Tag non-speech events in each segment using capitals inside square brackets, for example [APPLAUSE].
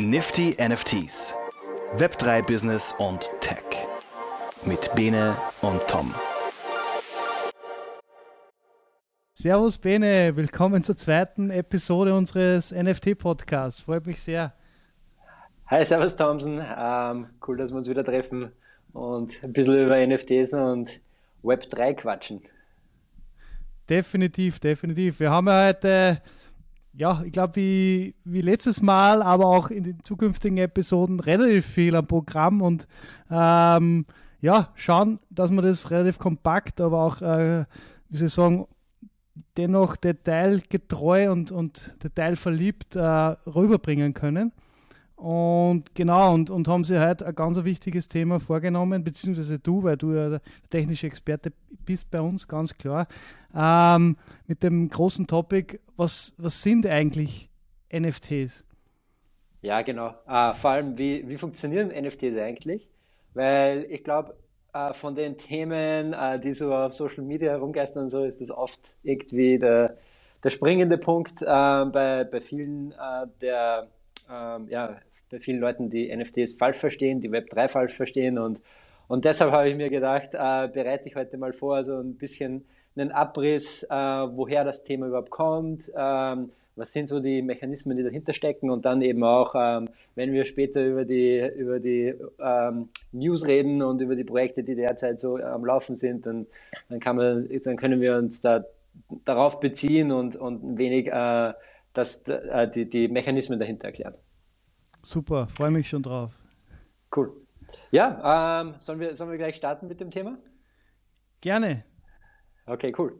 Nifty NFTs. Web3 Business und Tech. Mit Bene und Tom. Servus Bene, willkommen zur zweiten Episode unseres NFT-Podcasts. Freut mich sehr. Hi, Servus Thompson. Ähm, cool, dass wir uns wieder treffen und ein bisschen über NFTs und Web3 quatschen. Definitiv, definitiv. Wir haben ja heute, ja, ich glaube, wie, wie letztes Mal, aber auch in den zukünftigen Episoden relativ viel am Programm und ähm, ja, schauen, dass wir das relativ kompakt, aber auch, äh, wie ich sagen, dennoch detailgetreu und, und detailverliebt äh, rüberbringen können. Und genau, und, und haben sie heute ein ganz wichtiges Thema vorgenommen, beziehungsweise du, weil du ja der technische Experte bist bei uns, ganz klar, ähm, mit dem großen Topic, was, was sind eigentlich NFTs? Ja, genau. Äh, vor allem, wie, wie funktionieren NFTs eigentlich? Weil ich glaube, äh, von den Themen, äh, die so auf Social Media herumgeistern, so ist das oft irgendwie der, der springende Punkt äh, bei, bei vielen äh, der ähm, ja, bei vielen Leuten, die NFTs falsch verstehen, die Web3 falsch verstehen. Und, und deshalb habe ich mir gedacht, äh, bereite ich heute mal vor, so ein bisschen einen Abriss, äh, woher das Thema überhaupt kommt, ähm, was sind so die Mechanismen, die dahinter stecken und dann eben auch, ähm, wenn wir später über die, über die ähm, News reden und über die Projekte, die derzeit so am Laufen sind, dann, dann, kann man, dann können wir uns da darauf beziehen und, und ein wenig äh, das, äh, die, die Mechanismen dahinter erklären. Super, freue mich schon drauf. Cool. Ja, ähm, sollen, wir, sollen wir gleich starten mit dem Thema? Gerne. Okay, cool.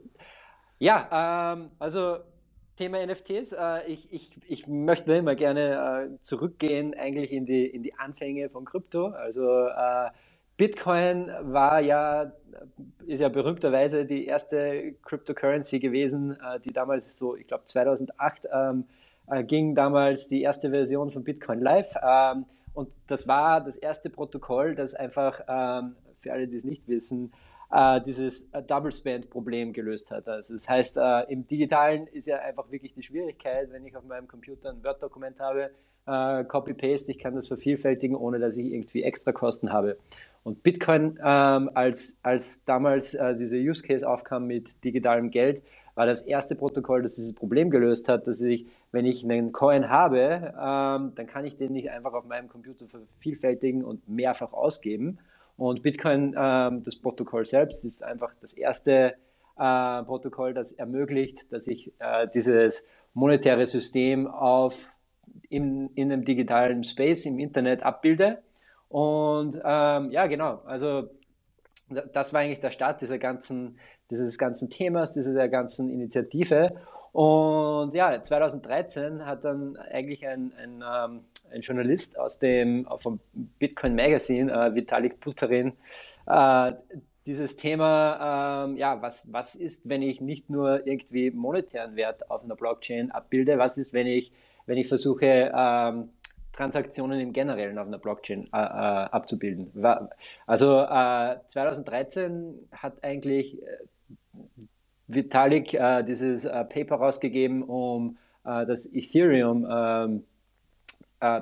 Ja, ähm, also Thema NFTs. Äh, ich, ich, ich möchte immer gerne äh, zurückgehen eigentlich in die, in die Anfänge von Krypto. Also äh, Bitcoin war ja, ist ja berühmterweise die erste Cryptocurrency gewesen, äh, die damals so, ich glaube 2008 ähm, äh, ging damals die erste Version von Bitcoin live. Ähm, und das war das erste Protokoll, das einfach, ähm, für alle, die es nicht wissen, äh, dieses äh, Double Spend Problem gelöst hat. Also das heißt, äh, im Digitalen ist ja einfach wirklich die Schwierigkeit, wenn ich auf meinem Computer ein Word-Dokument habe, äh, Copy-Paste, ich kann das vervielfältigen, ohne dass ich irgendwie extra Kosten habe. Und Bitcoin, ähm, als, als damals äh, diese Use Case aufkam mit digitalem Geld, war das erste Protokoll, das dieses Problem gelöst hat, dass ich, wenn ich einen Coin habe, ähm, dann kann ich den nicht einfach auf meinem Computer vervielfältigen und mehrfach ausgeben. Und Bitcoin, ähm, das Protokoll selbst, ist einfach das erste äh, Protokoll, das ermöglicht, dass ich äh, dieses monetäre System auf in, in einem digitalen Space, im Internet abbilde. Und ähm, ja, genau, also das war eigentlich der Start dieser ganzen, dieses ganzen Themas, dieser ganzen Initiative. Und ja, 2013 hat dann eigentlich ein, ein, ähm, ein Journalist aus dem vom Bitcoin Magazine, äh, Vitalik Buterin, äh, dieses Thema, ähm, ja, was, was ist, wenn ich nicht nur irgendwie monetären Wert auf einer Blockchain abbilde, was ist, wenn ich, wenn ich versuche, ähm, Transaktionen im Generellen auf einer Blockchain äh, äh, abzubilden. Also äh, 2013 hat eigentlich äh, Vitalik äh, dieses äh, Paper rausgegeben, um das Ethereum ähm,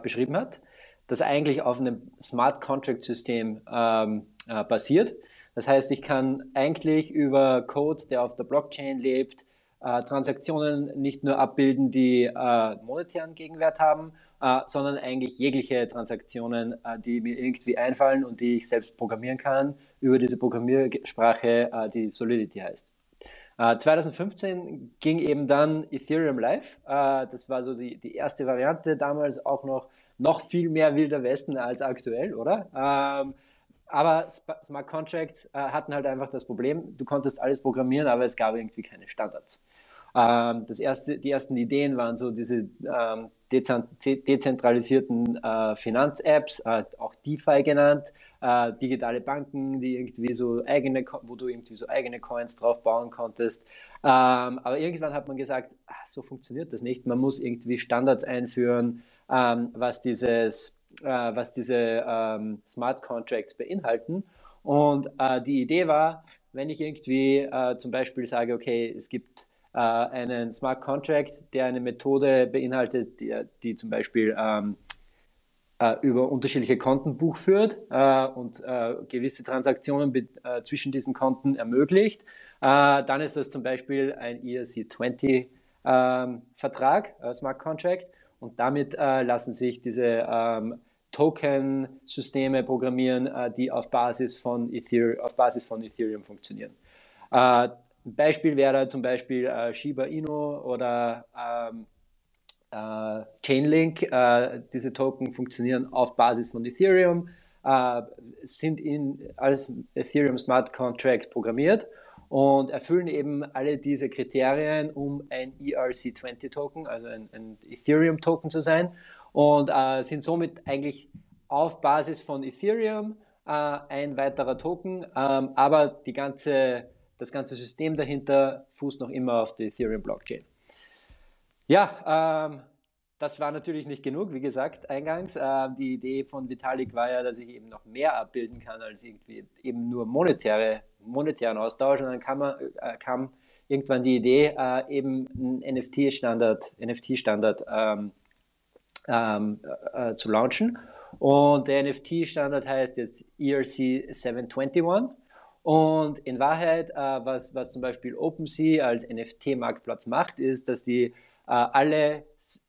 beschrieben hat, das eigentlich auf einem Smart Contract System ähm, basiert. Das heißt, ich kann eigentlich über Code, der auf der Blockchain lebt, Transaktionen nicht nur abbilden, die monetären Gegenwert haben, äh, sondern eigentlich jegliche Transaktionen, äh, die mir irgendwie einfallen und die ich selbst programmieren kann über diese Programmiersprache, äh, die Solidity heißt. 2015 äh, ging eben dann Ethereum live. Äh, das war so die, die erste Variante, damals auch noch, noch viel mehr Wilder Westen als aktuell, oder? Ähm, aber Smart Contracts äh, hatten halt einfach das Problem, du konntest alles programmieren, aber es gab irgendwie keine Standards. Ähm, das erste, die ersten Ideen waren so diese ähm, dezentralisierten äh, Finanz-Apps, äh, auch DeFi genannt, äh, digitale Banken, die irgendwie so eigene, wo du irgendwie so eigene Coins drauf bauen konntest. Ähm, aber irgendwann hat man gesagt, ach, so funktioniert das nicht. Man muss irgendwie Standards einführen, ähm, was dieses, äh, was diese ähm, Smart Contracts beinhalten. Und äh, die Idee war, wenn ich irgendwie äh, zum Beispiel sage, okay, es gibt einen Smart Contract, der eine Methode beinhaltet, die, die zum Beispiel ähm, äh, über unterschiedliche Konten buchführt äh, und äh, gewisse Transaktionen äh, zwischen diesen Konten ermöglicht. Äh, dann ist das zum Beispiel ein ERC20 ähm, äh, Smart Contract, und damit lassen sich diese ähm, Token-Systeme programmieren, die auf Basis von, Ether auf Basis von Ethereum funktionieren. Ein Beispiel wäre zum Beispiel Shiba Inu oder ähm, äh, Chainlink. Äh, diese Token funktionieren auf Basis von Ethereum, äh, sind in, als Ethereum Smart Contract programmiert und erfüllen eben alle diese Kriterien, um ein ERC20-Token, also ein, ein Ethereum-Token zu sein und äh, sind somit eigentlich auf Basis von Ethereum äh, ein weiterer Token, ähm, aber die ganze, das ganze System dahinter fußt noch immer auf der Ethereum-Blockchain. Ja, ähm, das war natürlich nicht genug, wie gesagt, eingangs. Äh, die Idee von Vitalik war ja, dass ich eben noch mehr abbilden kann als irgendwie eben nur monetäre, monetären Austausch. Und dann kam, äh, kam irgendwann die Idee, äh, eben einen NFT-Standard, NFT-Standard ähm, ähm, äh, zu launchen. Und der NFT-Standard heißt jetzt ERC 721. Und in Wahrheit, äh, was, was zum Beispiel OpenSea als NFT-Marktplatz macht, ist, dass die äh, alle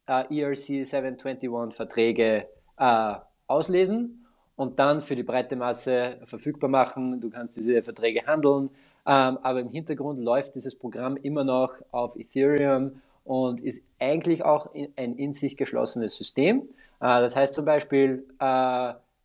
äh, ERC 721 Verträge äh, auslesen und dann für die breite Masse verfügbar machen. Du kannst diese Verträge handeln, ähm, aber im Hintergrund läuft dieses Programm immer noch auf Ethereum und ist eigentlich auch ein in sich geschlossenes System. das heißt zum Beispiel,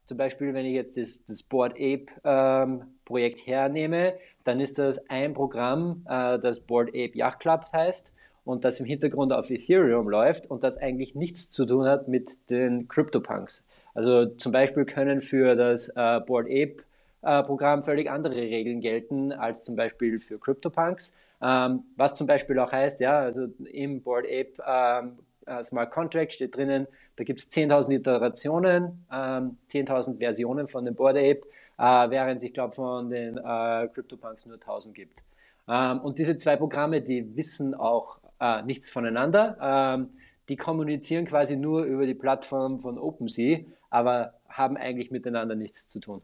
zum Beispiel, wenn ich jetzt das, das Board Ape ähm, Projekt hernehme, dann ist das ein Programm, äh, das Board Ape Yacht Club heißt und das im Hintergrund auf Ethereum läuft und das eigentlich nichts zu tun hat mit den CryptoPunks. Also zum Beispiel können für das äh, Board Ape äh, Programm völlig andere Regeln gelten als zum Beispiel für CryptoPunks. Ähm, was zum Beispiel auch heißt, ja, also im Board Ape ähm, äh, Smart Contract steht drinnen, da gibt es 10.000 Iterationen, ähm, 10.000 Versionen von dem Board Ape, äh, während ich glaube von den äh, CryptoPunks nur 1.000 gibt. Ähm, und diese zwei Programme, die wissen auch äh, nichts voneinander. Ähm, die kommunizieren quasi nur über die Plattform von OpenSea, aber haben eigentlich miteinander nichts zu tun.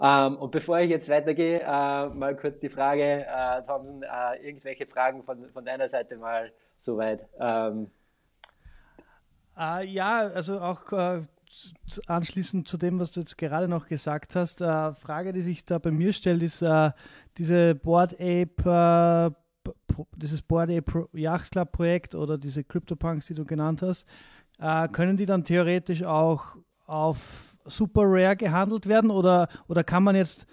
Ähm, und bevor ich jetzt weitergehe, äh, mal kurz die Frage, äh, Thomson, äh, irgendwelche Fragen von, von deiner Seite mal soweit? Ähm. Uh, ja, also auch uh, anschließend zu dem, was du jetzt gerade noch gesagt hast, uh, Frage, die sich da bei mir stellt, ist diese Board Ape dieses Board Ape Yacht Club Projekt oder diese CryptoPunks, die du genannt hast, äh, können die dann theoretisch auch auf Super Rare gehandelt werden oder, oder kann man jetzt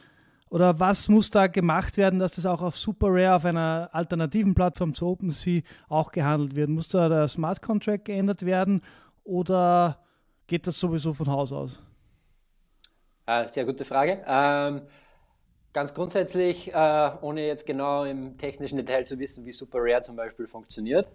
oder was muss da gemacht werden, dass das auch auf Super Rare auf einer alternativen Plattform zu OpenSea auch gehandelt wird? Muss da der Smart Contract geändert werden oder geht das sowieso von Haus aus? Äh, sehr gute Frage. Ähm, Ganz grundsätzlich, äh, ohne jetzt genau im technischen Detail zu wissen, wie Super Rare zum Beispiel funktioniert,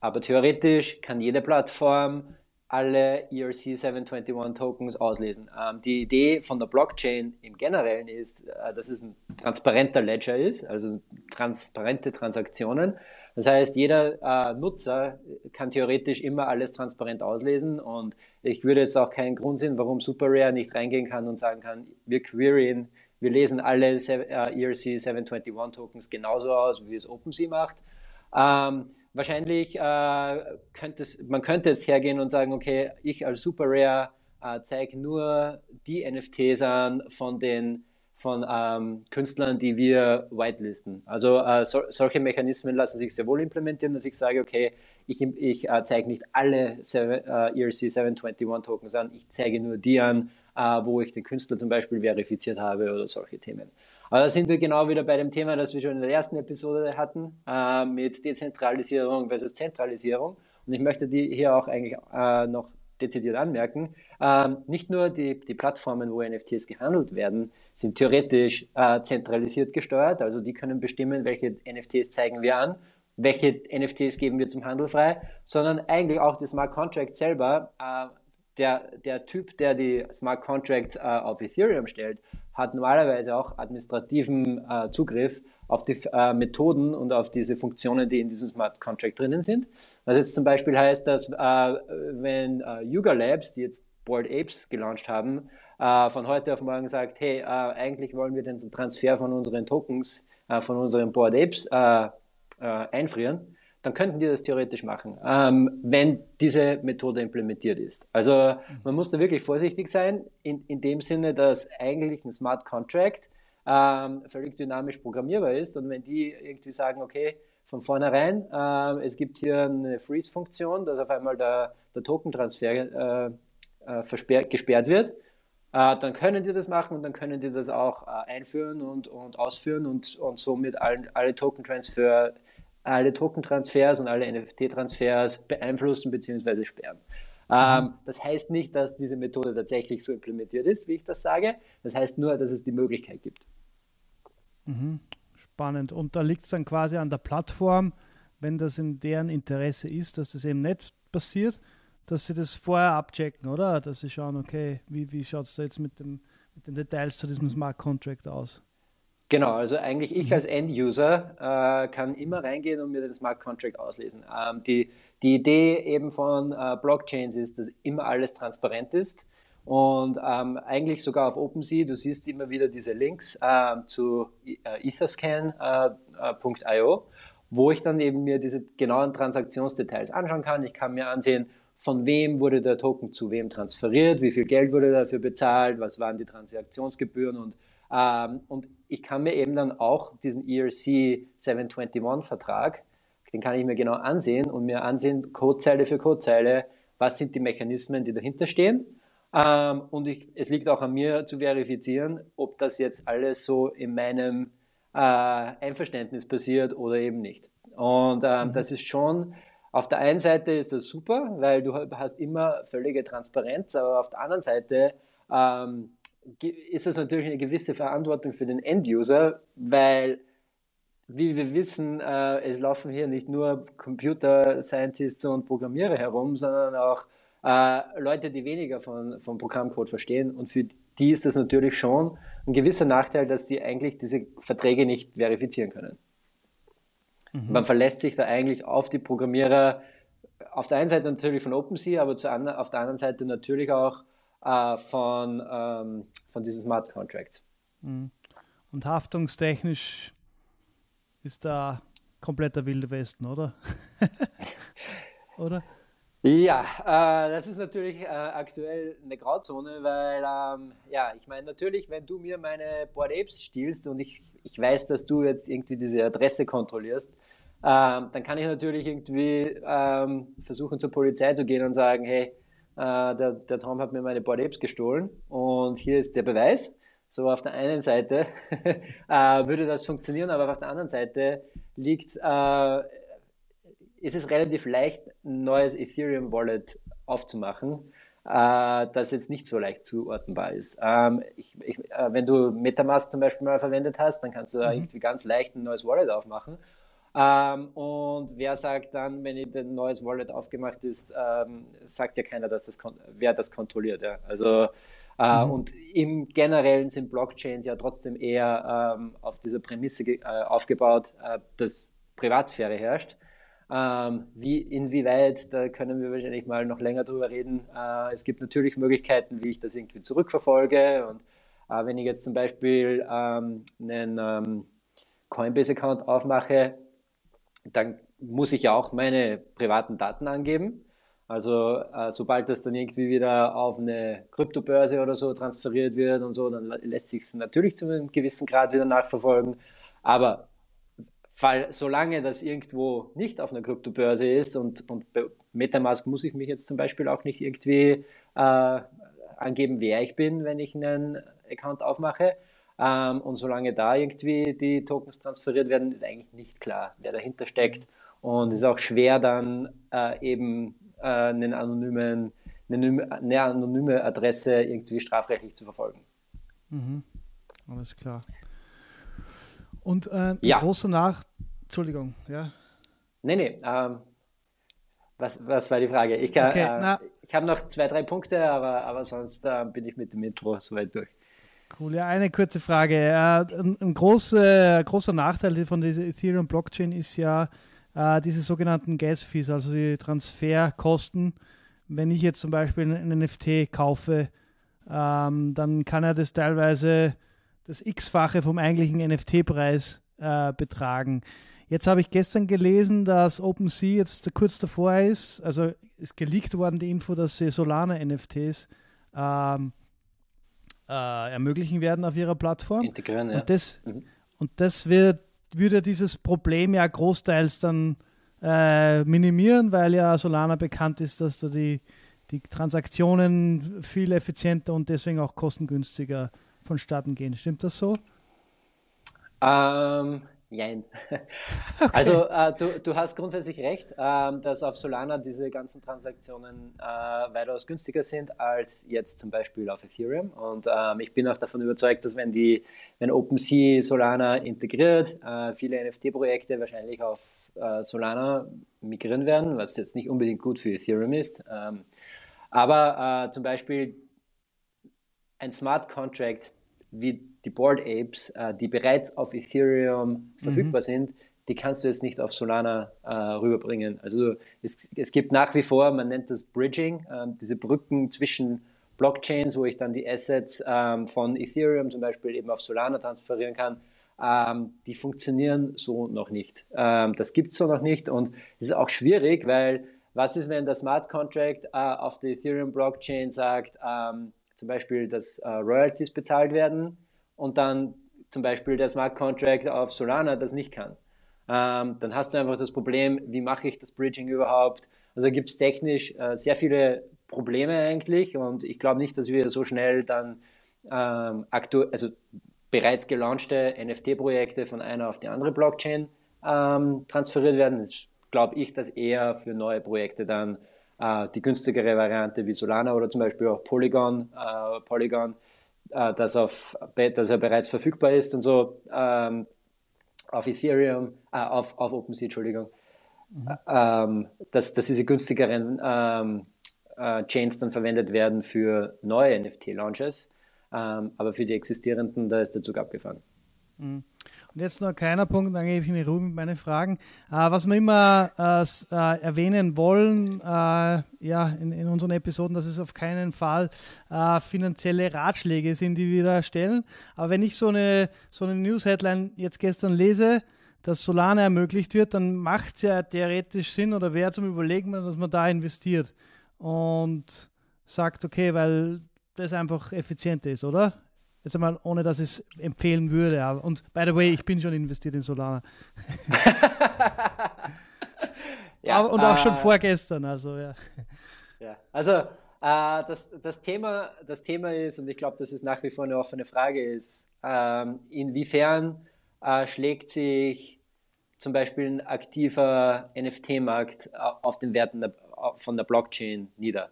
aber theoretisch kann jede Plattform alle ERC 721 Tokens auslesen. Ähm, die Idee von der Blockchain im Generellen ist, äh, dass es ein transparenter Ledger ist, also transparente Transaktionen. Das heißt, jeder äh, Nutzer kann theoretisch immer alles transparent auslesen und ich würde jetzt auch keinen Grund sehen, warum SuperRare nicht reingehen kann und sagen kann, wir queryen wir lesen alle ERC 721 Tokens genauso aus, wie es OpenSea macht. Ähm, wahrscheinlich äh, könnte es, man könnte jetzt hergehen und sagen, okay, ich als Super Rare äh, zeige nur die NFTs an von den von ähm, Künstlern, die wir whitelisten. Also äh, so, solche Mechanismen lassen sich sehr wohl implementieren, dass ich sage, okay, ich, ich äh, zeige nicht alle seven, äh, ERC 721 Tokens an, ich zeige nur die an, äh, wo ich den Künstler zum Beispiel verifiziert habe oder solche Themen. Aber da sind wir genau wieder bei dem Thema, das wir schon in der ersten Episode hatten, äh, mit Dezentralisierung versus Zentralisierung. Und ich möchte die hier auch eigentlich äh, noch dezidiert anmerken. Ähm, nicht nur die, die Plattformen, wo NFTs gehandelt werden, sind theoretisch äh, zentralisiert gesteuert. Also die können bestimmen, welche NFTs zeigen wir an, welche NFTs geben wir zum Handel frei, sondern eigentlich auch das Smart Contract selber äh, der, der Typ, der die Smart Contracts äh, auf Ethereum stellt, hat normalerweise auch administrativen äh, Zugriff auf die äh, Methoden und auf diese Funktionen, die in diesem Smart Contract drinnen sind. Was jetzt zum Beispiel heißt, dass äh, wenn äh, Yuga Labs, die jetzt Board Apes gelauncht haben, äh, von heute auf morgen sagt, hey, eigentlich wollen wir den Transfer von unseren Tokens, von unseren Board Apes einfrieren, dann könnten die das theoretisch machen, ähm, wenn diese Methode implementiert ist. Also man muss da wirklich vorsichtig sein, in, in dem Sinne, dass eigentlich ein Smart Contract ähm, völlig dynamisch programmierbar ist und wenn die irgendwie sagen, okay, von vornherein, äh, es gibt hier eine Freeze-Funktion, dass auf einmal der, der Tokentransfer äh, äh, gesperrt wird, äh, dann können die das machen und dann können die das auch äh, einführen und, und ausführen und, und somit all, alle Tokentransfer alle Tokentransfers und alle NFT-Transfers beeinflussen bzw. sperren. Ähm, mhm. das heißt nicht, dass diese Methode tatsächlich so implementiert ist, wie ich das sage. Das heißt nur, dass es die Möglichkeit gibt. Mhm. Spannend. Und da liegt es dann quasi an der Plattform, wenn das in deren Interesse ist, dass das eben nicht passiert, dass sie das vorher abchecken, oder? Dass sie schauen, okay, wie, wie schaut es da jetzt mit, dem, mit den Details zu diesem Smart Contract aus? Genau, also eigentlich ich mhm. als End-User äh, kann immer reingehen und mir den Smart Contract auslesen. Ähm, die, die Idee eben von äh, Blockchains ist, dass immer alles transparent ist und ähm, eigentlich sogar auf OpenSea, du siehst immer wieder diese Links äh, zu äh, etherscan.io, äh, wo ich dann eben mir diese genauen Transaktionsdetails anschauen kann. Ich kann mir ansehen, von wem wurde der Token zu wem transferiert, wie viel Geld wurde dafür bezahlt, was waren die Transaktionsgebühren und ähm, und ich kann mir eben dann auch diesen ERC 721 Vertrag, den kann ich mir genau ansehen und mir ansehen, Codezeile für Codezeile, was sind die Mechanismen, die dahinter stehen. Ähm, und ich, es liegt auch an mir zu verifizieren, ob das jetzt alles so in meinem äh, Einverständnis passiert oder eben nicht. Und ähm, mhm. das ist schon, auf der einen Seite ist das super, weil du hast immer völlige Transparenz, aber auf der anderen Seite ähm, ist das natürlich eine gewisse Verantwortung für den End-User, weil, wie wir wissen, äh, es laufen hier nicht nur Computer Scientists und Programmierer herum, sondern auch äh, Leute, die weniger von, von Programmcode verstehen. Und für die ist das natürlich schon ein gewisser Nachteil, dass die eigentlich diese Verträge nicht verifizieren können. Mhm. Man verlässt sich da eigentlich auf die Programmierer, auf der einen Seite natürlich von OpenSea, aber zu, auf der anderen Seite natürlich auch äh, von, ähm, von diesen Smart Contracts. Mhm. Und haftungstechnisch ist da kompletter Wilde Westen, oder? [LAUGHS] oder? Ja, äh, das ist natürlich äh, aktuell eine Grauzone, weil, ähm, ja, ich meine, natürlich, wenn du mir meine Board Apes stiehlst und ich, ich weiß, dass du jetzt irgendwie diese Adresse kontrollierst, ähm, dann kann ich natürlich irgendwie ähm, versuchen, zur Polizei zu gehen und sagen, hey, der, der Tom hat mir meine Board Apes gestohlen und hier ist der Beweis. So auf der einen Seite [LAUGHS] äh, würde das funktionieren, aber auf der anderen Seite liegt, äh, ist es relativ leicht, ein neues Ethereum Wallet aufzumachen, äh, das jetzt nicht so leicht zuordnenbar ist. Ähm, ich, ich, äh, wenn du Metamask zum Beispiel mal verwendet hast, dann kannst du mhm. irgendwie ganz leicht ein neues Wallet aufmachen ähm, und wer sagt dann, wenn ein neues Wallet aufgemacht ist, ähm, sagt ja keiner, dass das wer das kontrolliert. Ja? Also äh, mhm. und im Generellen sind Blockchains ja trotzdem eher ähm, auf dieser Prämisse äh, aufgebaut, äh, dass Privatsphäre herrscht. Ähm, wie, inwieweit, da können wir wahrscheinlich mal noch länger drüber reden. Äh, es gibt natürlich Möglichkeiten, wie ich das irgendwie zurückverfolge. Und äh, wenn ich jetzt zum Beispiel ähm, einen ähm, Coinbase-Account aufmache, dann muss ich ja auch meine privaten Daten angeben. Also äh, sobald das dann irgendwie wieder auf eine Kryptobörse oder so transferiert wird und so, dann lässt sich es natürlich zu einem gewissen Grad wieder nachverfolgen. Aber fall, solange das irgendwo nicht auf einer Kryptobörse ist und, und bei Metamask muss ich mich jetzt zum Beispiel auch nicht irgendwie äh, angeben, wer ich bin, wenn ich einen Account aufmache, ähm, und solange da irgendwie die Tokens transferiert werden, ist eigentlich nicht klar, wer dahinter steckt. Und es ist auch schwer, dann äh, eben äh, einen anonymen, eine, eine, anonyme Adresse irgendwie strafrechtlich zu verfolgen. Mhm. Alles klar. Und äh, ein ja. großer Nach... Entschuldigung, ja? Nee, nee. Ähm, was, was war die Frage? Ich, okay, äh, ich habe noch zwei, drei Punkte, aber, aber sonst äh, bin ich mit dem Intro soweit durch. Cool, ja, eine kurze Frage. Äh, ein, ein großer, großer Nachteil von dieser Ethereum-Blockchain ist ja äh, diese sogenannten Gas-Fees, also die Transferkosten, wenn ich jetzt zum Beispiel ein NFT kaufe, ähm, dann kann er das teilweise das X-fache vom eigentlichen NFT-Preis äh, betragen. Jetzt habe ich gestern gelesen, dass OpenSea jetzt kurz davor ist, also ist geleakt worden die Info, dass sie Solana-NFTs ähm, äh, ermöglichen werden auf ihrer Plattform. Integrieren, ja. Und das, mhm. und das wird, würde dieses Problem ja großteils dann äh, minimieren, weil ja Solana bekannt ist, dass da die, die Transaktionen viel effizienter und deswegen auch kostengünstiger vonstatten gehen. Stimmt das so? Ähm, Jein. [LAUGHS] Okay. Also äh, du, du hast grundsätzlich recht, äh, dass auf Solana diese ganzen Transaktionen äh, weitaus günstiger sind als jetzt zum Beispiel auf Ethereum. Und ähm, ich bin auch davon überzeugt, dass wenn die, wenn OpenSea Solana integriert, äh, viele NFT-Projekte wahrscheinlich auf äh, Solana migrieren werden, was jetzt nicht unbedingt gut für Ethereum ist. Ähm, aber äh, zum Beispiel ein Smart Contract wie die Board Apes, äh, die bereits auf Ethereum mhm. verfügbar sind, die kannst du jetzt nicht auf Solana äh, rüberbringen. Also es, es, gibt nach wie vor, man nennt das Bridging, äh, diese Brücken zwischen Blockchains, wo ich dann die Assets ähm, von Ethereum zum Beispiel eben auf Solana transferieren kann. Ähm, die funktionieren so noch nicht. Ähm, das gibt es so noch nicht und es ist auch schwierig, weil was ist, wenn der Smart Contract äh, auf der Ethereum Blockchain sagt, ähm, zum Beispiel, dass äh, Royalties bezahlt werden und dann zum Beispiel der Smart Contract auf Solana das nicht kann. Ähm, dann hast du einfach das Problem, wie mache ich das Bridging überhaupt? Also gibt es technisch äh, sehr viele Probleme eigentlich und ich glaube nicht, dass wir so schnell dann ähm, aktuell, also bereits gelaunchte NFT-Projekte von einer auf die andere Blockchain ähm, transferiert werden. Das glaube ich, dass eher für neue Projekte dann äh, die günstigere Variante wie Solana oder zum Beispiel auch Polygon, äh, Polygon äh, das, auf, dass er bereits verfügbar ist und so ähm, auf Ethereum, äh, auf, auf OpenSea, Entschuldigung, mhm. ähm, dass, dass diese günstigeren ähm, äh, Chains dann verwendet werden für neue NFT-Launches, ähm, aber für die existierenden, da ist der Zug abgefahren. Mhm. Und jetzt noch keiner Punkt, dann gebe ich in Ruhe mit meinen Fragen. Äh, was wir immer äh, äh, erwähnen wollen, äh, ja, in, in, unseren Episoden, dass es auf keinen Fall äh, finanzielle Ratschläge sind, die wir da stellen. Aber wenn ich so eine, so eine News-Headline jetzt gestern lese, dass Solana ermöglicht wird, dann macht es ja theoretisch Sinn oder wäre zum Überlegen, dass man da investiert und sagt, okay, weil das einfach effizienter ist, oder? Jetzt einmal, ohne dass ich es empfehlen würde. Aber, und by the way, ich bin schon investiert in Solana. [LAUGHS] ja, aber, und auch äh, schon vorgestern, also ja. Ja, also äh, das, das, Thema, das Thema ist, und ich glaube, dass es nach wie vor eine offene Frage ist, ähm, inwiefern äh, schlägt sich zum Beispiel ein aktiver NFT-Markt äh, auf den Werten der, von der Blockchain nieder.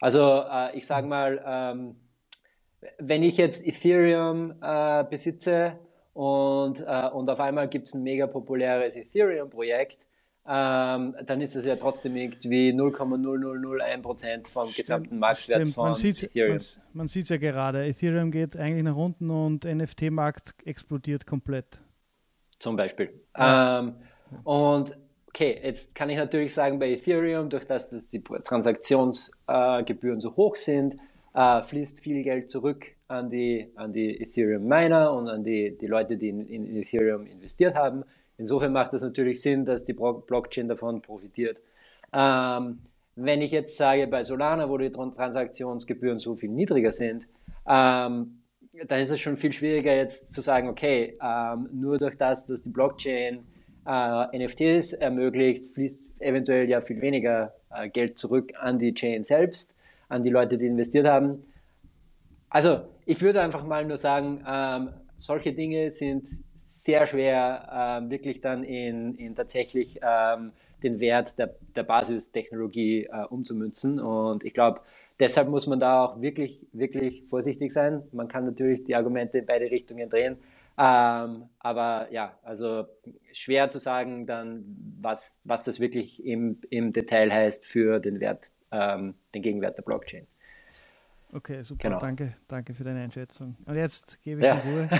Also äh, ich sage mal, ähm, wenn ich jetzt Ethereum äh, besitze und, äh, und auf einmal gibt es ein mega populäres Ethereum-Projekt, ähm, dann ist es ja trotzdem irgendwie 0,0001% vom gesamten Marktwert Stimmt. von man Ethereum. Man, sieht es ja gerade, Ethereum geht eigentlich nach unten und NFT-Markt explodiert komplett. Zum Beispiel. Ja. Ähm, und okay, jetzt kann ich natürlich sagen, bei Ethereum, durch das, dass die Transaktionsgebühren äh, so hoch sind, äh, fließt viel Geld zurück an die, an die Ethereum Miner und an die, die Leute, die in, in Ethereum investiert haben. Insofern macht es natürlich Sinn, dass die Blockchain davon profitiert. Ähm, wenn ich jetzt sage, bei Solana, wo die Transaktionsgebühren so viel niedriger sind, ähm, dann ist es schon viel schwieriger jetzt zu sagen, okay, ähm, nur durch das, dass die Blockchain äh, NFTs ermöglicht, fließt eventuell ja viel weniger äh, Geld zurück an die Chain selbst an die Leute, die investiert haben. Also ich würde einfach mal nur sagen, ähm, solche Dinge sind sehr schwer ähm, wirklich dann in, in tatsächlich ähm, den Wert der, der Basistechnologie äh, umzumünzen. Und ich glaube, deshalb muss man da auch wirklich, wirklich vorsichtig sein. Man kann natürlich die Argumente in beide Richtungen drehen. Ähm, aber ja, also schwer zu sagen dann, was, was das wirklich im, im Detail heißt für den Wert ähm, den Gegenwert der Blockchain. Okay, super. Genau. Danke, danke für deine Einschätzung. Und jetzt gebe ich ja. Ruhe. [LAUGHS]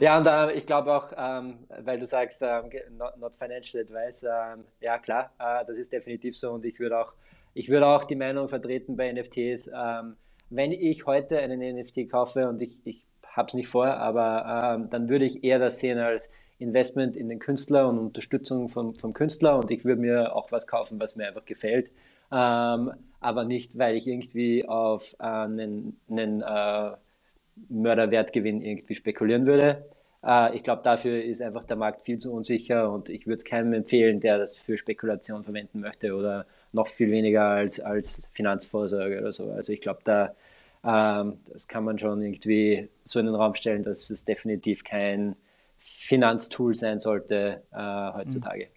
Ja, und äh, ich glaube auch, ähm, weil du sagst, ähm, not, not, financial advice, ähm, ja klar, äh, das ist definitiv so und ich würde auch, ich würde auch die Meinung vertreten bei NFTs, ähm, wenn ich heute einen NFT kaufe und ich, ich habe es nicht vor, aber ähm, dann würde ich eher das sehen als Investment in den Künstler und Unterstützung vom, vom Künstler und ich würde mir auch was kaufen, was mir einfach gefällt. Ähm, aber nicht, weil ich irgendwie auf äh, einen, einen äh, Mörderwertgewinn irgendwie spekulieren würde. Äh, ich glaube, dafür ist einfach der Markt viel zu unsicher und ich würde es keinem empfehlen, der das für Spekulation verwenden möchte oder noch viel weniger als, als Finanzvorsorge oder so. Also ich glaube, da ähm, das kann man schon irgendwie so in den Raum stellen, dass es definitiv kein Finanztool sein sollte äh, heutzutage.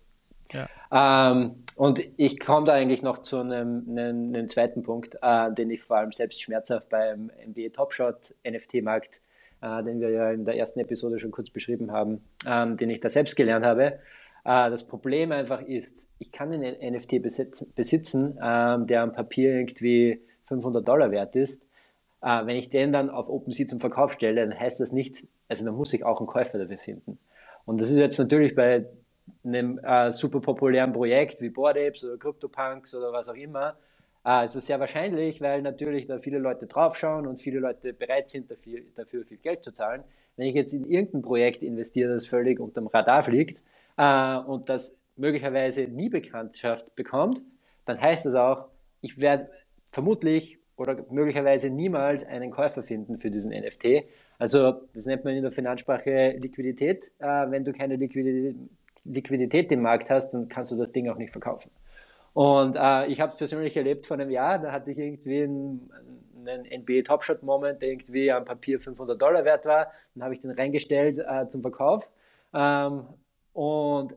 Ja. Ähm, und ich komme da eigentlich noch zu einem, einem, einem zweiten Punkt, äh, den ich vor allem selbst schmerzhaft beim NBA Topshot NFT-Markt, äh, den wir ja in der ersten Episode schon kurz beschrieben haben, ähm, den ich da selbst gelernt habe. Äh, das Problem einfach ist, ich kann einen NFT besitzen, besitzen ähm, der am Papier irgendwie 500 Dollar wert ist. Äh, wenn ich den dann auf OpenSea zum Verkauf stelle, dann heißt das nicht, also dann muss ich auch einen Käufer dafür finden. Und das ist jetzt natürlich bei einem äh, super populären Projekt wie Board Apes oder CryptoPunks oder was auch immer, äh, ist es sehr wahrscheinlich, weil natürlich da viele Leute draufschauen und viele Leute bereit sind, dafür, dafür viel Geld zu zahlen. Wenn ich jetzt in irgendein Projekt investiere, das völlig unterm Radar fliegt äh, und das möglicherweise nie Bekanntschaft bekommt, dann heißt das auch, ich werde vermutlich oder möglicherweise niemals einen Käufer finden für diesen NFT. Also das nennt man in der Finanzsprache Liquidität. Äh, wenn du keine Liquidität, im Markt hast, dann kannst du das Ding auch nicht verkaufen. Und äh, ich habe es persönlich erlebt vor einem Jahr, da hatte ich irgendwie einen, einen NBA Topshot Moment, der irgendwie am Papier 500 Dollar wert war. Dann habe ich den reingestellt äh, zum Verkauf ähm, und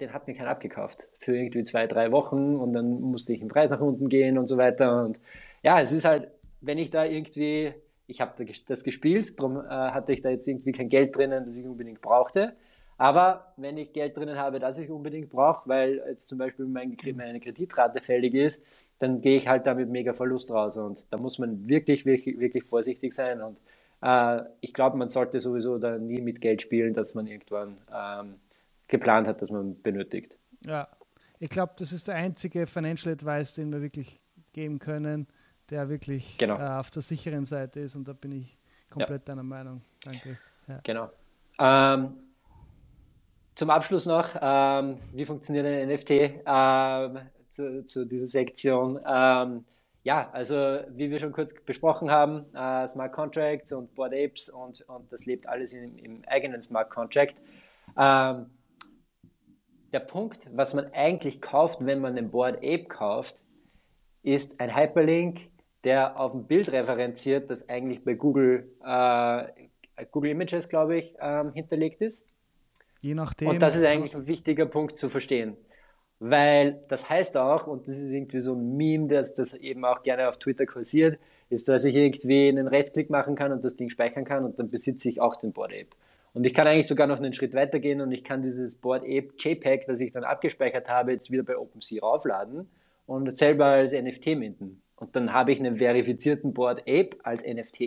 den hat mir keiner abgekauft für irgendwie zwei, drei Wochen und dann musste ich im Preis nach unten gehen und so weiter. Und ja, es ist halt, wenn ich da irgendwie, ich habe das gespielt, darum äh, hatte ich da jetzt irgendwie kein Geld drinnen, das ich unbedingt brauchte. Aber wenn ich Geld drinnen habe, das ich unbedingt brauche, weil jetzt zum Beispiel mein, meine Kreditrate fällig ist, dann gehe ich halt da mit mega Verlust raus. Und da muss man wirklich, wirklich, wirklich vorsichtig sein. Und äh, ich glaube, man sollte sowieso da nie mit Geld spielen, dass man irgendwann ähm, geplant hat, dass man benötigt. Ja, ich glaube, das ist der einzige Financial Advice, den wir wirklich geben können, der wirklich genau. äh, auf der sicheren Seite ist. Und da bin ich komplett ja. deiner Meinung. Danke. Ja. Genau. Ähm, zum Abschluss noch, ähm, wie funktioniert ein NFT ähm, zu, zu, dieser Sektion? Ähm, ja, also wie wir schon kurz besprochen haben, äh, Smart Contracts und Board Apes und, und das lebt alles im, im eigenen Smart Contract. Ähm, der Punkt, was man eigentlich kauft, wenn man ein Board Ape kauft, ist ein Hyperlink, der auf ein Bild referenziert, das eigentlich bei Google, äh, Google Images, glaube ich, ähm, hinterlegt ist. Je nachdem. Und das ist eigentlich ein wichtiger Punkt zu verstehen. Weil das heißt auch, und das ist irgendwie so ein Meme, das, das eben auch gerne auf Twitter kursiert, ist, dass ich irgendwie einen Rechtsklick machen kann und das Ding speichern kann und dann besitze ich auch den Board Ape. Und ich kann eigentlich sogar noch einen Schritt weiter gehen und ich kann dieses Board Ape JPEG, das ich dann abgespeichert habe, jetzt wieder bei OpenSea raufladen und selber als NFT minden. Und dann habe ich einen verifizierten Board Ape als NFT.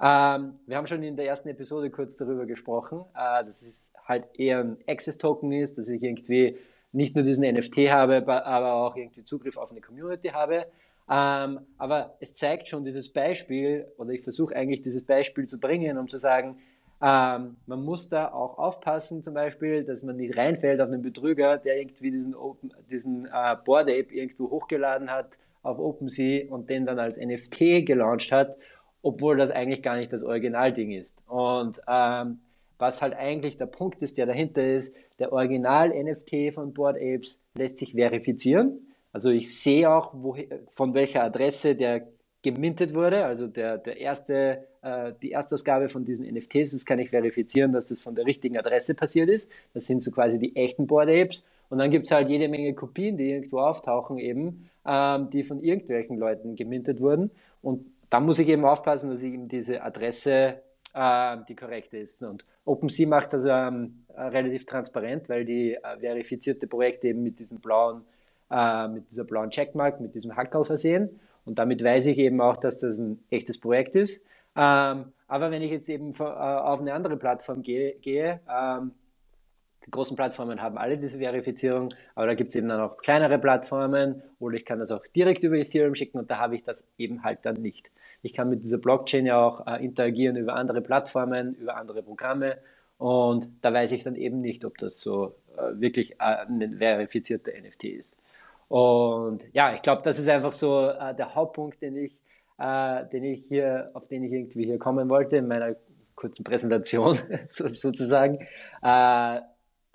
Ähm, wir haben schon in der ersten Episode kurz darüber gesprochen, äh, dass es halt eher ein Access-Token ist, dass ich irgendwie nicht nur diesen NFT habe, aber auch irgendwie Zugriff auf eine Community habe. Ähm, aber es zeigt schon dieses Beispiel, oder ich versuche eigentlich dieses Beispiel zu bringen, um zu sagen, ähm, man muss da auch aufpassen, zum Beispiel, dass man nicht reinfällt auf einen Betrüger, der irgendwie diesen, diesen äh, Board Ape irgendwo hochgeladen hat auf OpenSea und den dann als NFT gelauncht hat obwohl das eigentlich gar nicht das Originalding ist. Und ähm, was halt eigentlich der Punkt ist, der dahinter ist, der Original-NFT von Board Apes lässt sich verifizieren. Also ich sehe auch, wo, von welcher Adresse der gemintet wurde, also der, der erste, äh, die Erstausgabe von diesen NFTs, das kann ich verifizieren, dass das von der richtigen Adresse passiert ist. Das sind so quasi die echten Board Apes. Und dann gibt es halt jede Menge Kopien, die irgendwo auftauchen eben, ähm, die von irgendwelchen Leuten gemintet wurden. Und da muss ich eben aufpassen, dass eben diese Adresse äh, die korrekte ist. Und OpenSea macht das ähm, relativ transparent, weil die äh, verifizierte Projekte eben mit diesem blauen, äh, mit dieser blauen Checkmark, mit diesem Hackerl versehen. Und damit weiß ich eben auch, dass das ein echtes Projekt ist. Ähm, aber wenn ich jetzt eben äh, auf eine andere Plattform gehe, gehe ähm, die großen Plattformen haben alle diese Verifizierung, aber da gibt es eben dann auch kleinere Plattformen oder ich kann das auch direkt über Ethereum schicken und da habe ich das eben halt dann nicht. Ich kann mit dieser Blockchain ja auch äh, interagieren über andere Plattformen, über andere Programme und da weiß ich dann eben nicht, ob das so äh, wirklich äh, ein verifizierter NFT ist. Und ja, ich glaube, das ist einfach so äh, der Hauptpunkt, den ich, äh, den ich hier, auf den ich irgendwie hier kommen wollte in meiner kurzen Präsentation [LAUGHS] sozusagen, äh,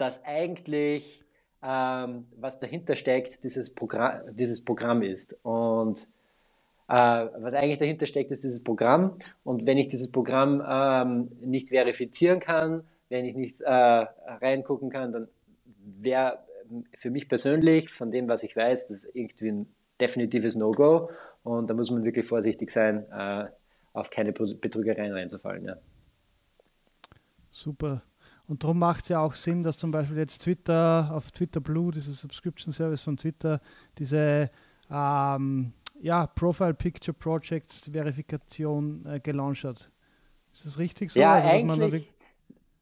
dass eigentlich ähm, was dahinter steckt, dieses Programm, dieses Programm ist. Und äh, was eigentlich dahinter steckt, ist dieses Programm. Und wenn ich dieses Programm ähm, nicht verifizieren kann, wenn ich nicht äh, reingucken kann, dann wäre für mich persönlich, von dem, was ich weiß, das ist irgendwie ein definitives No-Go. Und da muss man wirklich vorsichtig sein, äh, auf keine Betrügereien reinzufallen. Ja. Super. Und darum macht es ja auch Sinn, dass zum Beispiel jetzt Twitter auf Twitter Blue, dieses Subscription Service von Twitter, diese ähm, ja, Profile Picture Projects Verifikation äh, gelauncht hat. Ist das richtig so? Ja, also, eigentlich.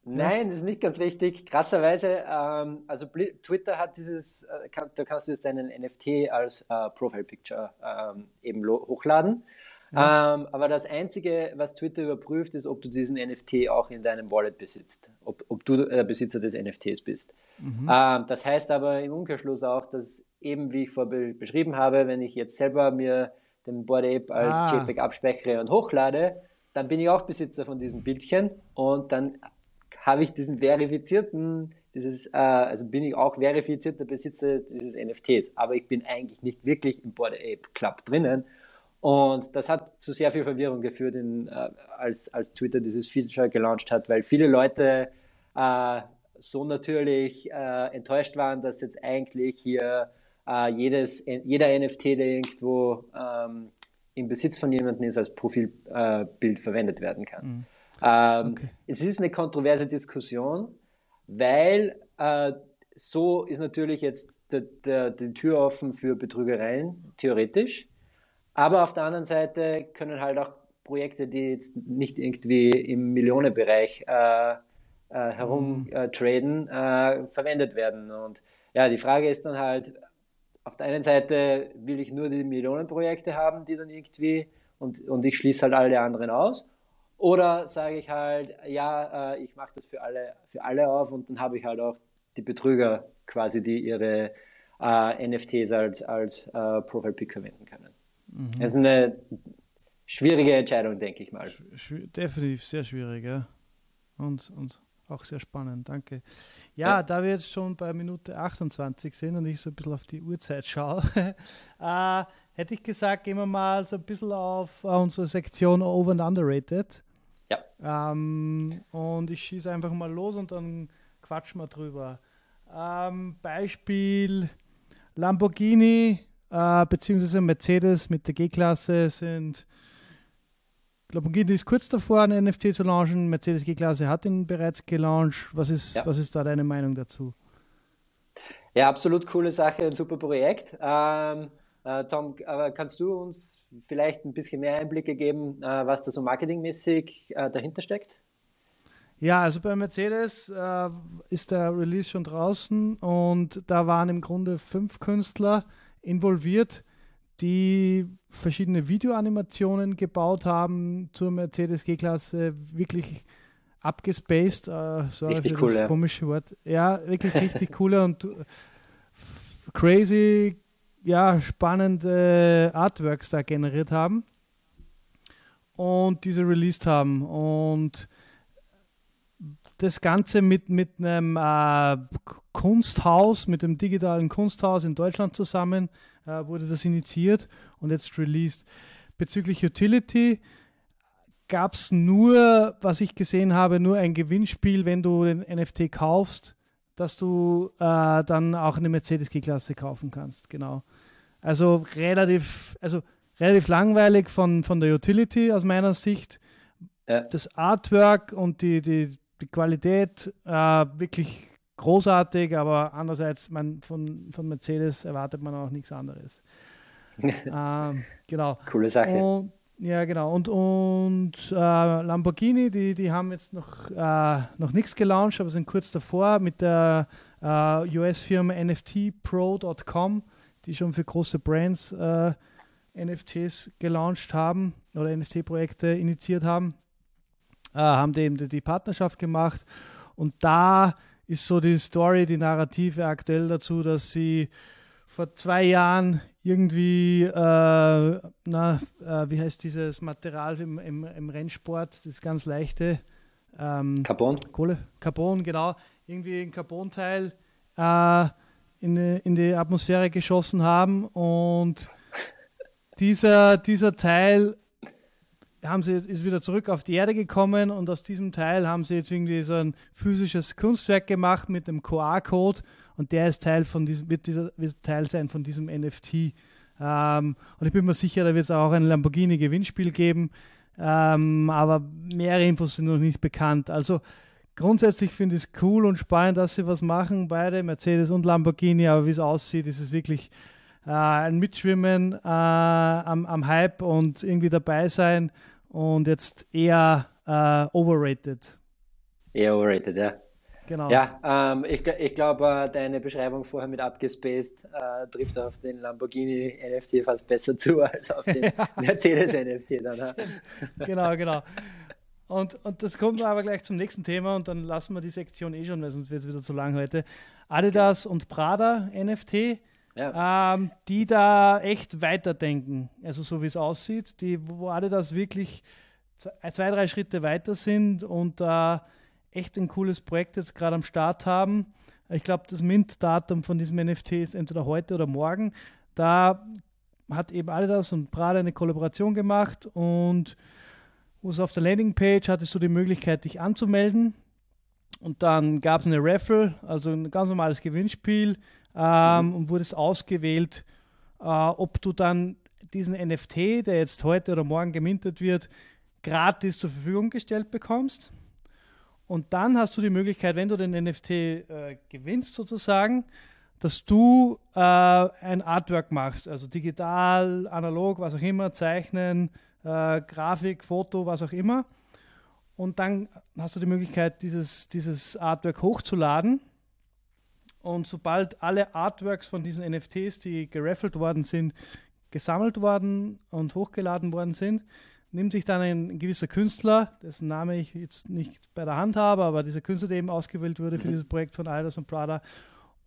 Nein, das ist nicht ganz richtig. Krasserweise, ähm, also Twitter hat dieses, äh, kann, da kannst du jetzt deinen NFT als äh, Profile Picture ähm, eben hochladen. Ja. Ähm, aber das Einzige, was Twitter überprüft, ist, ob du diesen NFT auch in deinem Wallet besitzt, ob, ob du der Besitzer des NFTs bist. Mhm. Ähm, das heißt aber im Umkehrschluss auch, dass eben, wie ich vorher beschrieben habe, wenn ich jetzt selber mir den Board Ape als ah. JPEG abspeichere und hochlade, dann bin ich auch Besitzer von diesem Bildchen und dann habe ich diesen verifizierten, dieses, äh, also bin ich auch verifizierter Besitzer dieses NFTs, aber ich bin eigentlich nicht wirklich im Board Ape Club drinnen und das hat zu sehr viel Verwirrung geführt, in, äh, als, als Twitter dieses Feature gelauncht hat, weil viele Leute äh, so natürlich äh, enttäuscht waren, dass jetzt eigentlich hier äh, jedes, jeder NFT, der irgendwo ähm, im Besitz von jemandem ist, als Profilbild verwendet werden kann. Mhm. Ähm, okay. Es ist eine kontroverse Diskussion, weil äh, so ist natürlich jetzt der, der, die Tür offen für Betrügereien, theoretisch. Aber auf der anderen Seite können halt auch Projekte, die jetzt nicht irgendwie im Millionenbereich äh, äh, herumtraden, mhm. äh, äh, verwendet werden. Und ja, die Frage ist dann halt, auf der einen Seite will ich nur die Millionenprojekte haben, die dann irgendwie, und, und ich schließe halt alle anderen aus. Oder sage ich halt, ja, äh, ich mache das für alle, für alle auf und dann habe ich halt auch die Betrüger quasi, die ihre äh, NFTs als, als Profile Pick verwenden können. Mhm. Das ist eine schwierige Entscheidung, denke ich mal. Definitiv sehr schwierig, ja. Und, und auch sehr spannend, danke. Ja, ja, da wir jetzt schon bei Minute 28 sind und ich so ein bisschen auf die Uhrzeit schaue, [LAUGHS] äh, hätte ich gesagt, gehen wir mal so ein bisschen auf unsere Sektion Over and Underrated. Ja. Ähm, und ich schieße einfach mal los und dann quatschen wir drüber. Ähm, Beispiel Lamborghini äh, beziehungsweise Mercedes mit der G-Klasse sind Lamborghini ist kurz davor, einen NFT zu launchen. Mercedes G-Klasse hat ihn bereits gelauncht. Was ist, ja. was ist da deine Meinung dazu? Ja, absolut coole Sache, ein super Projekt. Ähm, äh, Tom, aber kannst du uns vielleicht ein bisschen mehr Einblicke geben, äh, was da so marketingmäßig äh, dahinter steckt? Ja, also bei Mercedes äh, ist der Release schon draußen und da waren im Grunde fünf Künstler involviert, die verschiedene Videoanimationen gebaut haben zur Mercedes G-Klasse, wirklich abgespaced, äh, sorry richtig für cool, das ja. komische Wort. Ja, wirklich richtig [LAUGHS] coole und crazy, ja, spannende Artworks da generiert haben und diese released haben und das Ganze mit, mit einem äh, Kunsthaus, mit dem digitalen Kunsthaus in Deutschland zusammen äh, wurde das initiiert und jetzt released. Bezüglich Utility gab es nur, was ich gesehen habe, nur ein Gewinnspiel, wenn du den NFT kaufst, dass du äh, dann auch eine Mercedes G-Klasse kaufen kannst. Genau. Also relativ, also relativ langweilig von, von der Utility aus meiner Sicht. Ja. Das Artwork und die, die, die Qualität äh, wirklich großartig, aber andererseits man, von, von Mercedes erwartet man auch nichts anderes. [LAUGHS] ähm, genau. Coole Sache. Und, Ja, genau. Und, und äh, Lamborghini, die, die haben jetzt noch, äh, noch nichts gelauncht, aber sind kurz davor mit der äh, US-Firma NFTPro.com, die schon für große Brands äh, NFTs gelauncht haben oder NFT-Projekte initiiert haben, äh, haben die eben die, Partnerschaft gemacht. Und da ist so die Story, die Narrative aktuell dazu, dass sie vor zwei Jahren irgendwie, äh, na, äh, wie heißt dieses Material im, im, im, Rennsport, das ganz leichte? Ähm, Carbon. Kohle, Carbon, genau. Irgendwie ein Carbon-Teil äh, in, in die Atmosphäre geschossen haben und dieser, dieser Teil haben sie, ist wieder zurück auf die Erde gekommen und aus diesem Teil haben sie jetzt irgendwie so ein physisches Kunstwerk gemacht mit einem QR-Code und der ist Teil von diesem, wird, dieser, wird Teil sein von diesem NFT. Ähm, und ich bin mir sicher, da wird es auch ein Lamborghini-Gewinnspiel geben, ähm, aber mehrere Infos sind noch nicht bekannt. Also grundsätzlich finde ich es cool und spannend, dass sie was machen, beide, Mercedes und Lamborghini, aber wie es aussieht, ist es wirklich ein Mitschwimmen äh, am, am Hype und irgendwie dabei sein und jetzt eher äh, overrated. Eher overrated, ja. Genau. Ja, ähm, ich, ich glaube, äh, deine Beschreibung vorher mit abgespaced äh, trifft auf den Lamborghini NFT fast besser zu als auf den [LAUGHS] Mercedes NFT. Dann, ja. Genau, genau. Und, und das kommt aber gleich zum nächsten Thema und dann lassen wir die Sektion eh schon, weil sonst wird es wieder zu lang heute. Adidas okay. und Prada NFT, ja. ähm, die da echt weiterdenken, also so wie es aussieht, die, wo Adidas wirklich zwei, drei Schritte weiter sind und da äh, echt ein cooles Projekt jetzt gerade am Start haben. Ich glaube, das Mint-Datum von diesem NFT ist entweder heute oder morgen. Da hat eben Adidas und Prada eine Kollaboration gemacht und es auf der Landingpage hattest du die Möglichkeit, dich anzumelden. Und dann gab es eine Raffle, also ein ganz normales Gewinnspiel ähm, mhm. und wurdest ausgewählt, äh, ob du dann diesen NFT, der jetzt heute oder morgen gemintet wird, gratis zur Verfügung gestellt bekommst. Und dann hast du die Möglichkeit, wenn du den NFT äh, gewinnst sozusagen, dass du äh, ein Artwork machst, also digital, analog, was auch immer, zeichnen, äh, Grafik, Foto, was auch immer. Und dann hast du die Möglichkeit, dieses, dieses Artwork hochzuladen. Und sobald alle Artworks von diesen NFTs, die geraffelt worden sind, gesammelt worden und hochgeladen worden sind, nimmt sich dann ein gewisser Künstler, dessen Name ich jetzt nicht bei der Hand habe, aber dieser Künstler, der eben ausgewählt wurde für mhm. dieses Projekt von Adidas und Prada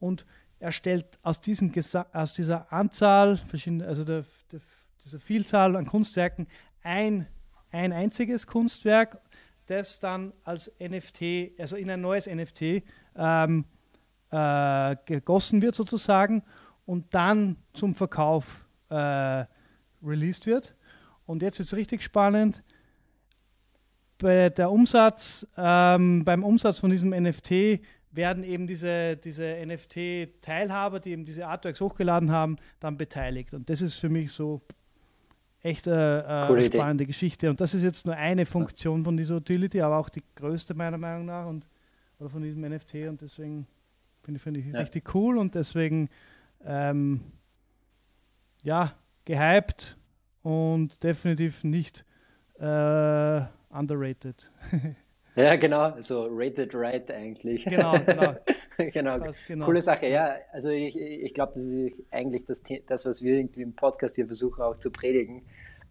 und erstellt aus, diesen aus dieser Anzahl, also der, der, dieser Vielzahl an Kunstwerken ein, ein einziges Kunstwerk, das dann als NFT, also in ein neues NFT ähm, äh, gegossen wird sozusagen und dann zum Verkauf äh, released wird. Und jetzt wird es richtig spannend. Bei der Umsatz, ähm, beim Umsatz von diesem NFT werden eben diese, diese NFT-Teilhaber, die eben diese Artworks hochgeladen haben, dann beteiligt. Und das ist für mich so echt eine äh, äh spannende Geschichte. Und das ist jetzt nur eine Funktion von dieser Utility, aber auch die größte meiner Meinung nach und oder von diesem NFT. Und deswegen finde find ich ja. richtig cool und deswegen ähm, ja, gehypt und definitiv nicht äh, underrated. [LAUGHS] ja, genau, so rated right eigentlich. Genau, genau. [LAUGHS] genau. genau. Coole Sache, ja. Also ich, ich glaube, das ist eigentlich das, das, was wir irgendwie im Podcast hier versuchen auch zu predigen.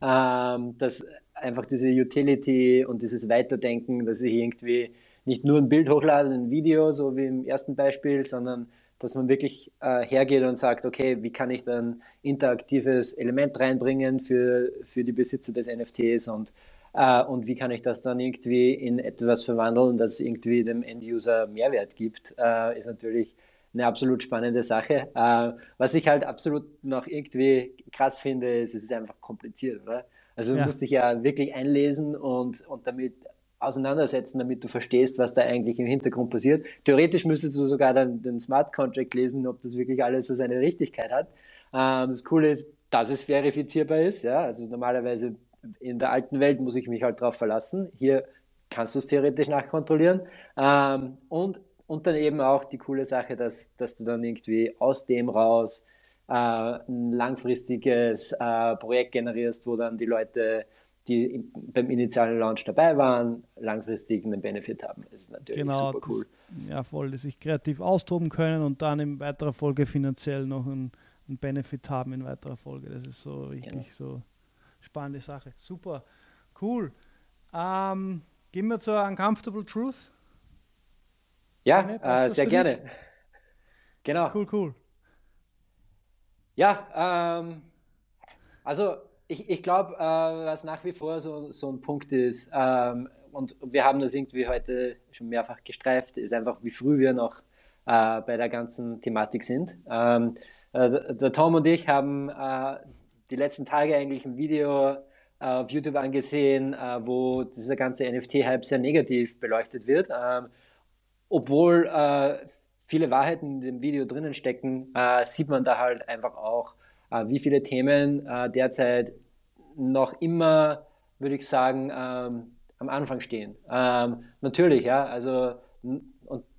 Ähm, dass einfach diese Utility und dieses Weiterdenken, dass ich irgendwie nicht nur ein Bild hochlade, ein Video, so wie im ersten Beispiel, sondern dass man wirklich äh, hergeht und sagt, okay, wie kann ich dann interaktives Element reinbringen für, für die Besitzer des NFTs und, äh, und wie kann ich das dann irgendwie in etwas verwandeln, das irgendwie dem End-User Mehrwert gibt, äh, ist natürlich eine absolut spannende Sache. Äh, was ich halt absolut noch irgendwie krass finde, ist, es ist einfach kompliziert, oder? Also du ja. musst dich ja wirklich einlesen und, und damit auseinandersetzen, damit du verstehst, was da eigentlich im Hintergrund passiert. Theoretisch müsstest du sogar dann den Smart Contract lesen, ob das wirklich alles so seine Richtigkeit hat. Ähm, das Coole ist, dass es verifizierbar ist. Ja? Also normalerweise in der alten Welt muss ich mich halt darauf verlassen. Hier kannst du es theoretisch nachkontrollieren. Ähm, und, und dann eben auch die coole Sache, dass, dass du dann irgendwie aus dem raus äh, ein langfristiges äh, Projekt generierst, wo dann die Leute die beim initialen Launch dabei waren, langfristig einen Benefit haben. Das ist natürlich genau, super cool. Das, ja, voll, dass sich kreativ austoben können und dann in weiterer Folge finanziell noch einen, einen Benefit haben in weiterer Folge. Das ist so richtig genau. so spannende Sache. Super, cool. Ähm, gehen wir zur Uncomfortable Truth. Ja, äh, sehr gerne. [LAUGHS] Genau. Cool, cool. Ja, ähm, also ich, ich glaube, äh, was nach wie vor so, so ein Punkt ist, ähm, und wir haben das irgendwie heute schon mehrfach gestreift, ist einfach, wie früh wir noch äh, bei der ganzen Thematik sind. Ähm, äh, der Tom und ich haben äh, die letzten Tage eigentlich ein Video äh, auf YouTube angesehen, äh, wo dieser ganze NFT-Hype sehr negativ beleuchtet wird. Ähm, obwohl viele Wahrheiten in dem Video drinnen stecken, sieht man da halt einfach auch, äh, wie viele Themen äh, derzeit noch immer, würde ich sagen, ähm, am Anfang stehen. Ähm, natürlich, ja, also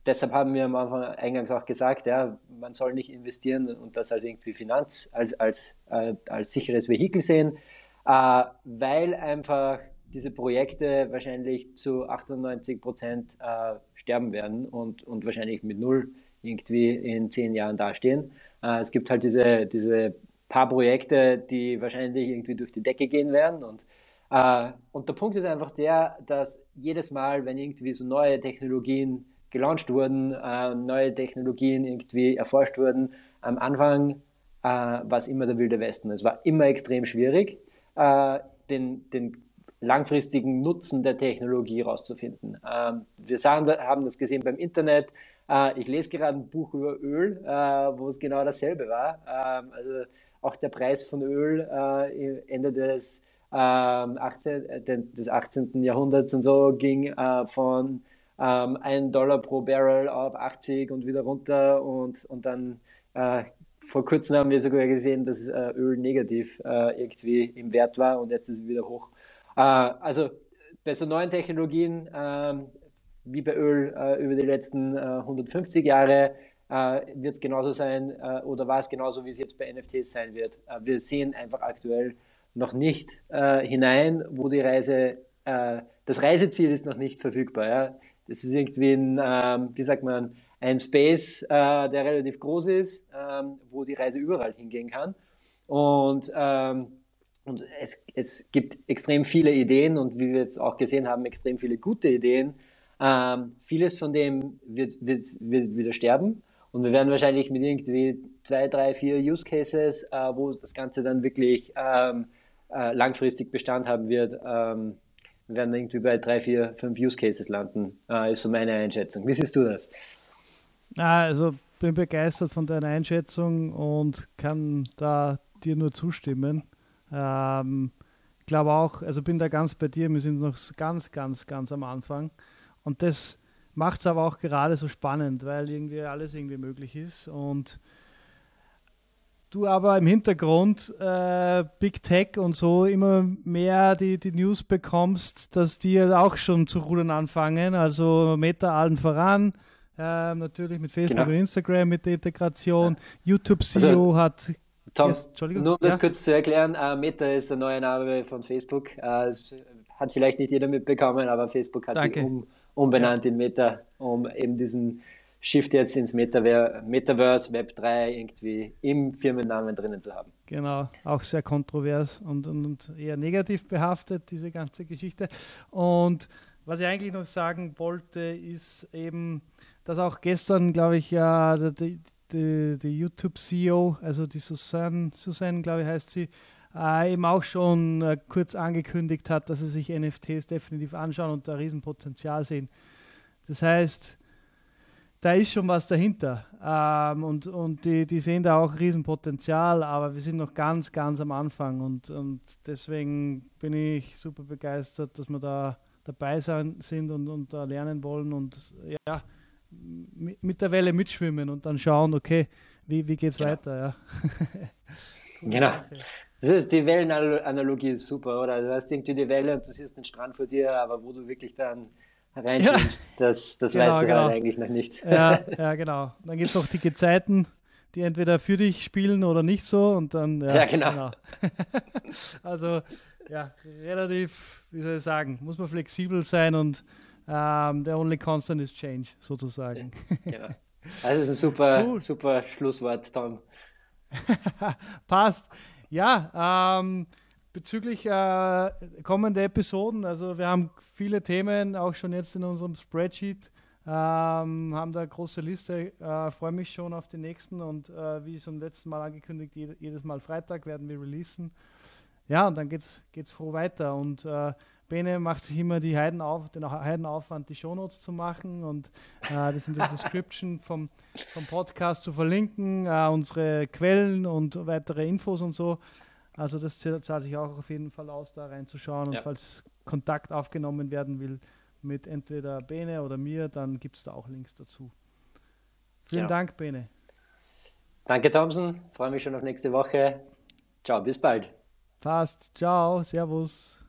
deshalb haben wir am Anfang eingangs auch gesagt, ja, man soll nicht investieren und das als irgendwie Finanz, als, als, äh, als sicheres Vehikel sehen, äh, weil einfach diese Projekte wahrscheinlich zu 98 Prozent äh, sterben werden und, und wahrscheinlich mit null irgendwie in zehn Jahren dastehen. Äh, es gibt halt diese, diese paar Projekte, die wahrscheinlich irgendwie durch die Decke gehen werden. Und, äh, und der Punkt ist einfach der, dass jedes Mal, wenn irgendwie so neue Technologien gelauncht wurden, äh, neue Technologien irgendwie erforscht wurden, am Anfang äh, war es immer der wilde Westen. Es war immer extrem schwierig, äh, den, den langfristigen Nutzen der Technologie herauszufinden. Ähm, wir sahen, haben das gesehen beim Internet. Äh, ich lese gerade ein Buch über Öl, äh, wo es genau dasselbe war. Ähm, also auch der Preis von Öl äh, Ende des, äh, 18, des 18. Jahrhunderts und so ging äh, von ähm, 1 Dollar pro Barrel auf 80 und wieder runter und, und dann äh, vor kurzem haben wir sogar gesehen, dass äh, Öl negativ äh, irgendwie im Wert war und jetzt ist es wieder hoch. Äh, also bei so neuen Technologien ähm, wie bei Öl äh, über die letzten 150 Jahre äh, wird es genauso sein oder war es genauso, wie es jetzt bei NFTs sein wird. Wir sehen einfach aktuell noch nicht hinein, wo die Reise, das Reiseziel ist noch nicht verfügbar. Ja? Das ist irgendwie ein, ähm, wie sagt man, ein Space, äh, der relativ groß ist, ähm, wo die Reise überall hingehen kann. Und, ähm, und es, es gibt extrem viele Ideen und wie wir jetzt auch gesehen haben, extrem viele gute Ideen. Ähm, vieles von dem wird, wird, wird wieder sterben. Und wir werden wahrscheinlich mit irgendwie zwei, drei, vier Use Cases, äh, wo das Ganze dann wirklich ähm, äh, langfristig Bestand haben wird, ähm, wir werden irgendwie bei drei, vier, fünf Use Cases landen, äh, ist so meine Einschätzung. Wie siehst du das? Also bin begeistert von deiner Einschätzung und kann da dir nur zustimmen. Ähm, ich glaube auch, also bin da ganz bei dir, wir sind noch ganz, ganz, ganz am Anfang. Und das macht es aber auch gerade so spannend, weil irgendwie alles irgendwie möglich ist und du aber im Hintergrund äh, Big Tech und so immer mehr die, die News bekommst, dass die auch schon zu rudern anfangen, also Meta allen voran, äh, natürlich mit Facebook genau. und Instagram mit der Integration, ja. YouTube CEO also, hat Tom, yes, nur um das ja? kurz zu erklären, uh, Meta ist der neue Name von Facebook. Uh, hat vielleicht nicht jeder mitbekommen, aber Facebook hat Danke. sich um umbenannt ja. in Meta, um eben diesen Shift jetzt ins Metaver Metaverse, Web 3 irgendwie im Firmennamen drinnen zu haben. Genau, auch sehr kontrovers und, und, und eher negativ behaftet, diese ganze Geschichte. Und was ich eigentlich noch sagen wollte, ist eben, dass auch gestern, glaube ich, ja, die, die, die YouTube-CEO, also die Susanne, Susanne, glaube ich, heißt sie, äh, eben auch schon äh, kurz angekündigt hat, dass sie sich NFTs definitiv anschauen und da Riesenpotenzial sehen. Das heißt, da ist schon was dahinter. Ähm, und und die, die sehen da auch Riesenpotenzial, aber wir sind noch ganz, ganz am Anfang. Und, und deswegen bin ich super begeistert, dass wir da dabei sein, sind und, und da lernen wollen und ja, mit der Welle mitschwimmen und dann schauen, okay, wie, wie geht es ja. weiter. Ja. [LAUGHS] genau. Das ist, die Wellenanalogie ist super, oder? Du hast irgendwie die Welle und du siehst den Strand vor dir, aber wo du wirklich dann reinschwimmst, ja. das, das genau, weißt du genau. halt eigentlich noch nicht. Ja, [LAUGHS] ja genau. Dann gibt es auch die Gezeiten, die entweder für dich spielen oder nicht so und dann. Ja, ja genau. genau. [LAUGHS] also ja, relativ, wie soll ich sagen, muss man flexibel sein und ähm, the only constant is change, sozusagen. Genau. Also das ist ein super, [LAUGHS] cool. super Schlusswort, Tom. Passt. Ja, ähm, bezüglich äh, kommender Episoden, also wir haben viele Themen auch schon jetzt in unserem Spreadsheet, ähm, haben da große Liste, äh, freue mich schon auf die nächsten und äh, wie schon letzten Mal angekündigt, jedes Mal Freitag werden wir releasen. Ja, und dann geht's, geht's froh weiter und äh, Bene macht sich immer die Heiden auf, den Heidenaufwand, die Shownotes zu machen und äh, das in der Description vom, vom Podcast zu verlinken, äh, unsere Quellen und weitere Infos und so. Also das zahlt sich auch auf jeden Fall aus, da reinzuschauen. Und ja. falls Kontakt aufgenommen werden will mit entweder Bene oder mir, dann gibt es da auch Links dazu. Vielen ja. Dank, Bene. Danke, Thompson. Freue mich schon auf nächste Woche. Ciao, bis bald. Passt. Ciao. Servus.